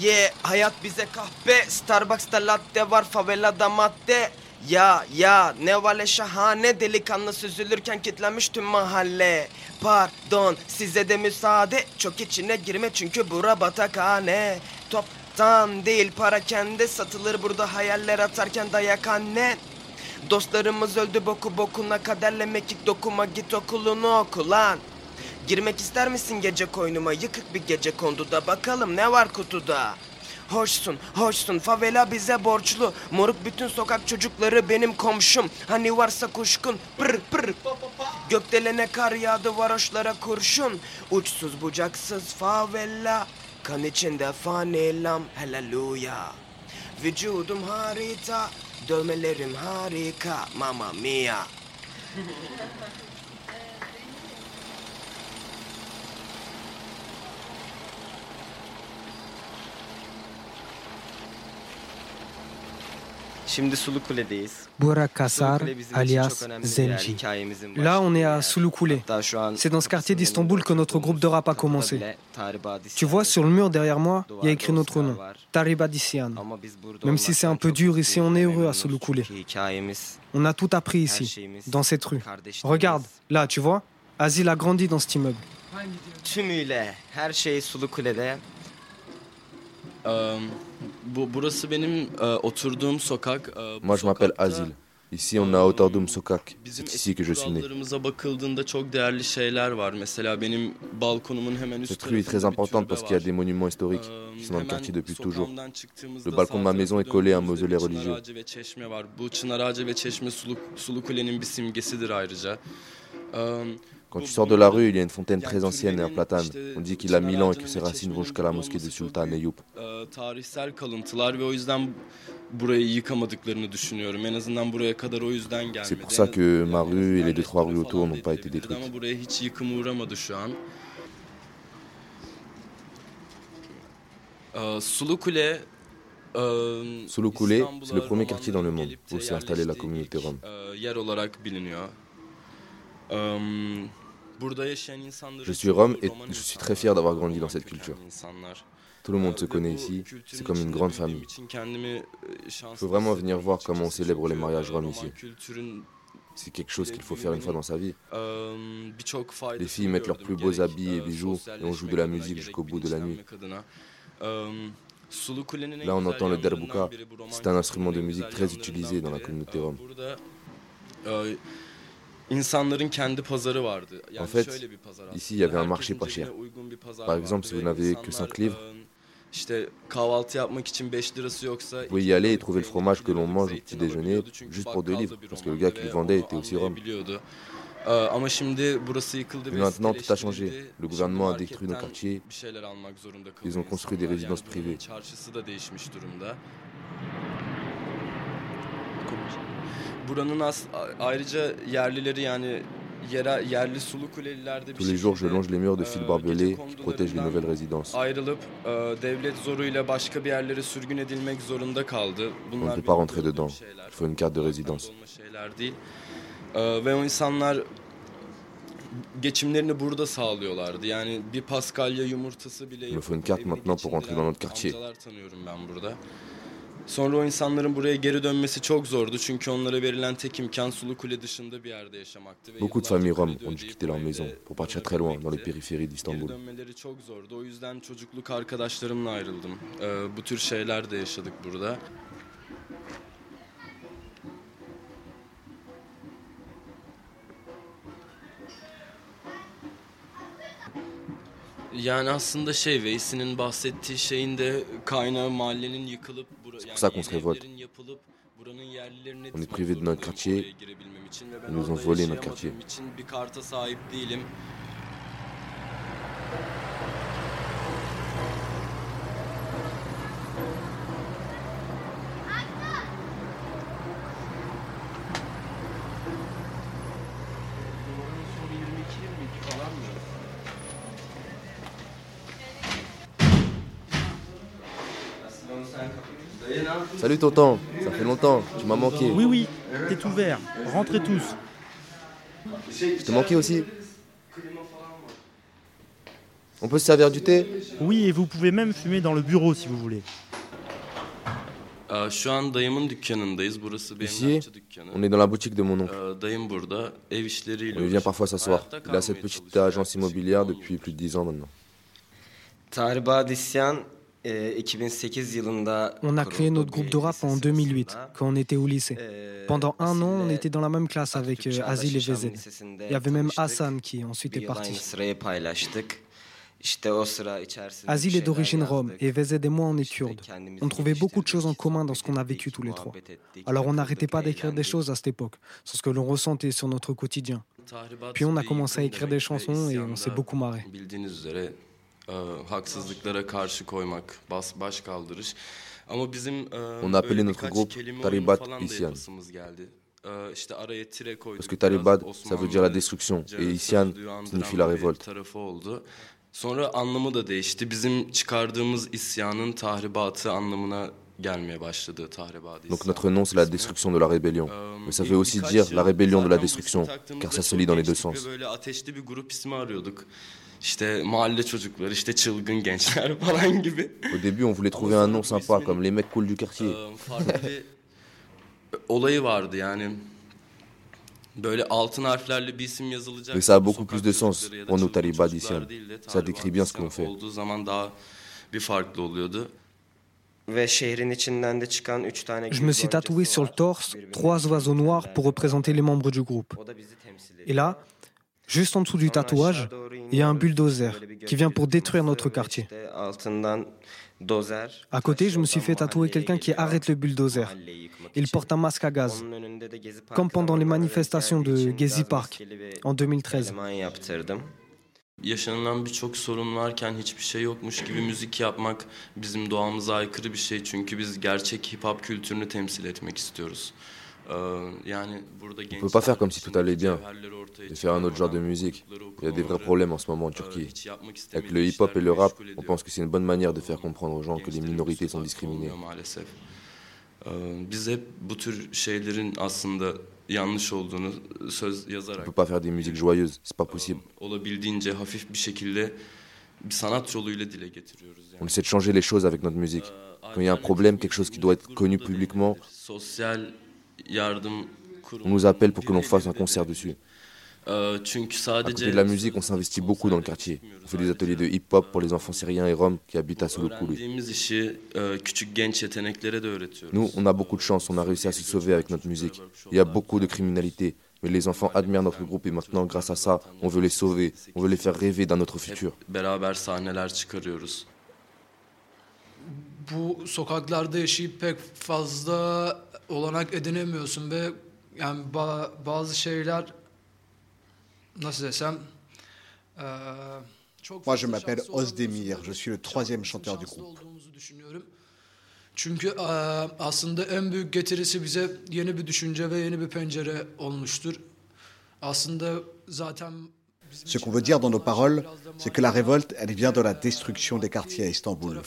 Ye hayat bize kahpe. Starbucks'ta latte var favelada madde. Ya ya ne vale şahane Delikanlı süzülürken kitlenmiş tüm mahalle. Pardon size de müsaade. Çok içine girme çünkü bura batakhane. Toptan değil para kendi. Satılır burada hayaller atarken dayak annen Dostlarımız öldü boku bokuna Kaderle mekik dokuma git okulunu oku lan Girmek ister misin gece koynuma? Yıkık bir gece kondu da bakalım ne var kutuda? Hoşsun, hoşsun. Favela bize borçlu. Moruk bütün sokak çocukları benim komşum. Hani varsa kuşkun. Pır pır. Gökdelene kar yağdı varoşlara kurşun. Uçsuz bucaksız favela. Kan içinde fanilam. Haleluya. Vücudum harita. Dövmelerim harika. Mamma mia. Şimdi. Burak Kassar, alias. Zenji. Là, on est à Sulukule. C'est dans ce quartier d'Istanbul que notre groupe de rap a commencé. Tu vois, sur le mur derrière moi, il y a écrit notre nom, var. Tariba Dissian. Ama biz burada Même si c'est un peu dur ici, on est heureux à. Sulukule. On a tout appris ici, dans cette rue. Regarde, là, tu vois, Azil a grandi dans cet immeuble. Tümüyle her şey Sulu Moi, je m'appelle Azil. Ici, on a Otardum Sokak. C'est ici que je suis né. Cette rue est très importante parce qu'il y a des monuments historiques qui sont dans le quartier depuis toujours. Le balcon de ma maison est collé à un mausolée religieux. Quand tu sors de la rue, il y a une fontaine très ancienne et un platane. On dit qu'il a mille ans et que ses racines vont jusqu'à la mosquée de Sultan Eyüp. e. C'est pour ça que ma rue et les deux trois rues autour n'ont pas été détruites. E, Sulu Kule, İstanbul'a c'est le premier quartier dans le monde où s'est installée la communauté rome. Je suis rome et je suis très fier d'avoir grandi dans cette culture. Tout le monde se connaît ici, c'est comme une grande famille. Il faut vraiment venir voir comment on célèbre les mariages roms ici. C'est quelque chose qu'il faut faire une fois dans sa vie. Les filles mettent leurs plus beaux habits et bijoux et on joue de la musique jusqu'au bout de la nuit. Là, on entend le derbuka. C'est un instrument de musique très utilisé dans la communauté rome. En fait, ici, il y avait un marché pas cher. Par exemple, si vous n'avez que insanlar, 5 livres, işte kahvaltı yapmak için 5 lirası yoksa Vous pouvez y aller et trouver le fromage que l'on mange au petit déjeuner juste pour deux bakkalda livres, bir parce que le gars qui le ve vendait était aussi rome. Mais maintenant, tout a changé. Le gouvernement a détruit nos quartiers. Ils ont construit des résidences privées. Tous les jours, je longe les murs de euh, barbelés qui protègent les nouvelles résidences. ayrılıp e, devlet zoruyla başka bir yerlere sürgün edilmek zorunda kaldı. On ne Bunlar peut pas rentrer dedans. Il faut une carte de résidence. kaybolma şeyler değil. E, ve o insanlar geçimlerini burada sağlıyorlardı. Yani bir paskalya yumurtası bile Il me faut une carte maintenant pour rentrer dans notre quartier. Sonra o insanların buraya geri dönmesi çok zordu çünkü onlara verilen tek imkan Sulu Kule dışında bir yerde yaşamaktı. ve Beaucoup de familles roms ont dû quitter leur maison pour partir très loin dans les périphéries Geri d'Istanbul. dönmeleri çok zordu. O yüzden çocukluk arkadaşlarımla ayrıldım. Ee, bu tür şeyler de yaşadık burada. Yani aslında şey Veysi'nin bahsettiği şeyin de kaynağı mahallenin yıkılıp bura, pour ça qu'on se révolte. On est privé de notre quartier Ils nous ont volé notre quartier. Salut tonton, ça fait longtemps, tu m'as manqué. Oui, oui, t'es ouvert, rentrez tous. Je te manquais aussi On peut se servir du thé? Oui, et vous pouvez même fumer dans le bureau si vous voulez. Ici, on est dans la boutique de mon oncle. On vient parfois s'asseoir. Il a cette petite agence immobilière depuis plus de 10 ans maintenant. On a créé notre groupe de rap en 2008, quand on était au lycée. Pendant un an, on était dans la même classe avec Azil et VZ. Il y avait même Hassan qui ensuite est parti. Azil est d'origine rome et VZ et moi on est kurdes. On trouvait beaucoup de choses en commun dans ce qu'on a vécu tous les trois. Alors on n'arrêtait pas d'écrire des choses à cette époque, sur ce que l'on ressentait sur notre quotidien. Puis on a commencé à écrire des chansons et on s'est beaucoup marré. On a appelé notre groupe Taribat Isyan. Parce que Talibat, ça veut dire la destruction, et Isyan signifie la révolte. Sonra anlamı da değişti. Bizim çıkardığımız isyanın tahribatı anlamına gelmeye başladı tahribat. Donc notre nom c'est la destruction de la rébellion. Mais ça veut aussi dire la rébellion de la destruction, car ça se lit dans les deux sens. Böyle ateşli bir grup ismi arıyorduk. İşte mahalle çocukları, işte çılgın gençler falan gibi. Au début, on voulait trouver un nom sympa comme les mecs cool du quartier. Farklı bir olayı vardı yani. Böyle altın harflerle bir isim yazılacak. Mais ça a beaucoup plus de sens pour nous Talibat Isyan. Ça décrit bien ce qu'on fait. Olduğu zaman daha bir farklı oluyordu. Je me suis tatoué sur le torse trois oiseaux noirs pour représenter les membres du groupe. Et là, juste en dessous du tatouage, il y a un bulldozer qui vient pour détruire notre quartier. À côté, je me suis fait tatouer quelqu'un qui arrête le bulldozer. Il porte un masque à gaz, comme pendant les manifestations de Gezi Park en 2013. eleman yaptırdım. Yaşanılan birçok sorun varken hiçbir şey yokmuş gibi müzik yapmak bizim doğamıza aykırı bir şey. Çünkü biz gerçek hip hop kültürünü temsil etmek istiyoruz. Burada On peut pas faire comme si tout allait bien et faire un autre genre de musique. Il y a des vrais problèmes en ce moment en Turquie. Avec le hip-hop et le rap, on pense que c'est une bonne manière de faire comprendre aux gens que les minorités sont discriminées. Söz On yazarak peut pas faire des musiques joyeuses, c'est pas possible. dile getiriyoruz. On essaie de changer les choses avec notre musique. Quand il y a un problème, quelque chose qui doit être connu publiquement, on nous appelle pour que l'on fasse un concert dessus. À côté de la musique, on s'investit beaucoup dans le quartier. On fait des ateliers de hip-hop pour les enfants syriens et roms qui habitent à Sulukulu. e. Nous, on a beaucoup de chance, on a réussi à se sauver avec notre musique. Il y a beaucoup de criminalité, mais les enfants admirent notre groupe et maintenant, grâce à ça, on veut les sauver, on veut les faire rêver d'un autre futur. Bu sokaklarda yaşayıp pek fazla olanak edinemiyorsun ve yani ba- bazı şeyler nasıl desem eee, çok Moi, je m'appelle olursa Je suis le troisième chanteur du groupe. Çünkü eee, aslında en büyük getirisi bize yeni bir düşünce ve yeni bir pencere olmuştur. Aslında zaten Ce qu'on veut dire dans nos paroles, c'est que la révolte, elle vient de la destruction des quartiers à Istanbul.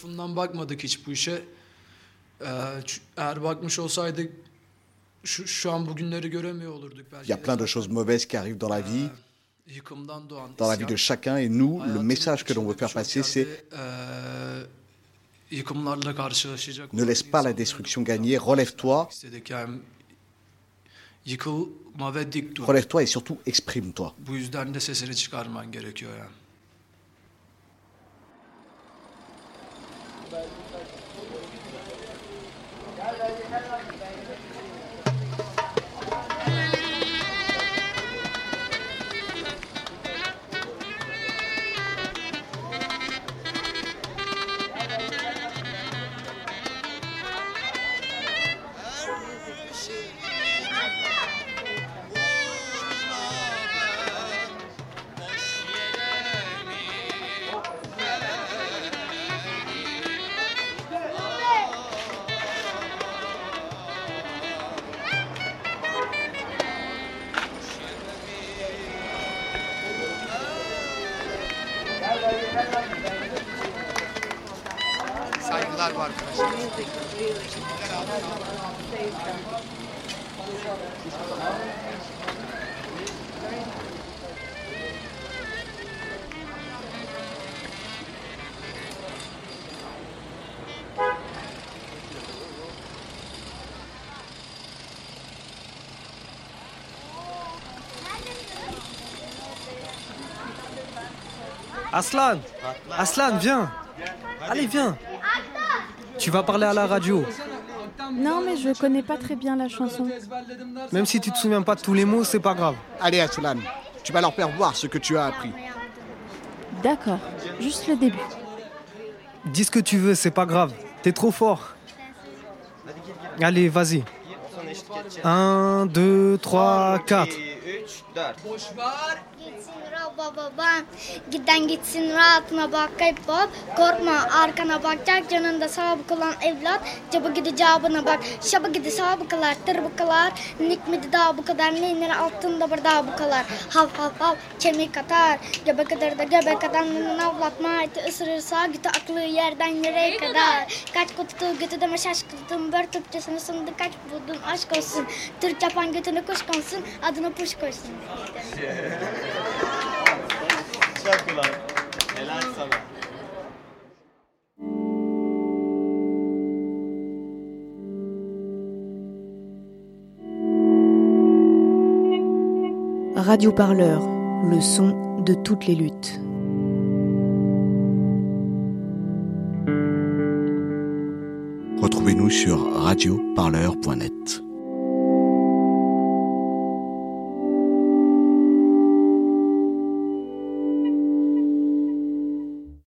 Il y a plein de choses mauvaises qui arrivent dans la vie, dans la vie de chacun, et nous, le message que l'on veut faire passer, c'est ne laisse pas la destruction gagner, relève-toi, yıkılma ve dik dur. Et surtout exprime-toi. Bu yüzden de sesini Aslan Aslan, viens Allez, viens Tu vas parler à la radio. Non, mais je connais pas très bien la chanson. Même si tu te souviens pas de tous les mots, c'est pas grave. Allez, Aslan, tu vas leur faire voir ce que tu as appris. D'accord, juste le début. Dis ce que tu veux, c'est pas grave. T'es trop fort. Allez, vas-y. 1, 2, 3, 4. baba baban giden gitsin rahatına bak kayıp bab korkma arkana bakacak yanında sabık olan evlat. Cabı gidi cabına bak. Şabı gidi sabıkalar tırbıkalar nik midi daha bu kadar neynir altında bir daha bu kadar. Hav hav hav kemik atar. Göbek kadar da göbek adamının avlatma eti ısırırsa gidi aklı yerden yere kadar. Kaç kutu götü deme şaşkıldım bör Türkçesini sındı kaç buldun? Aşk olsun. Türk yapan götünü kuş konsun adını puş koysun. Radio Parleur, le son de toutes les luttes. Retrouvez-nous sur radioparleur.net.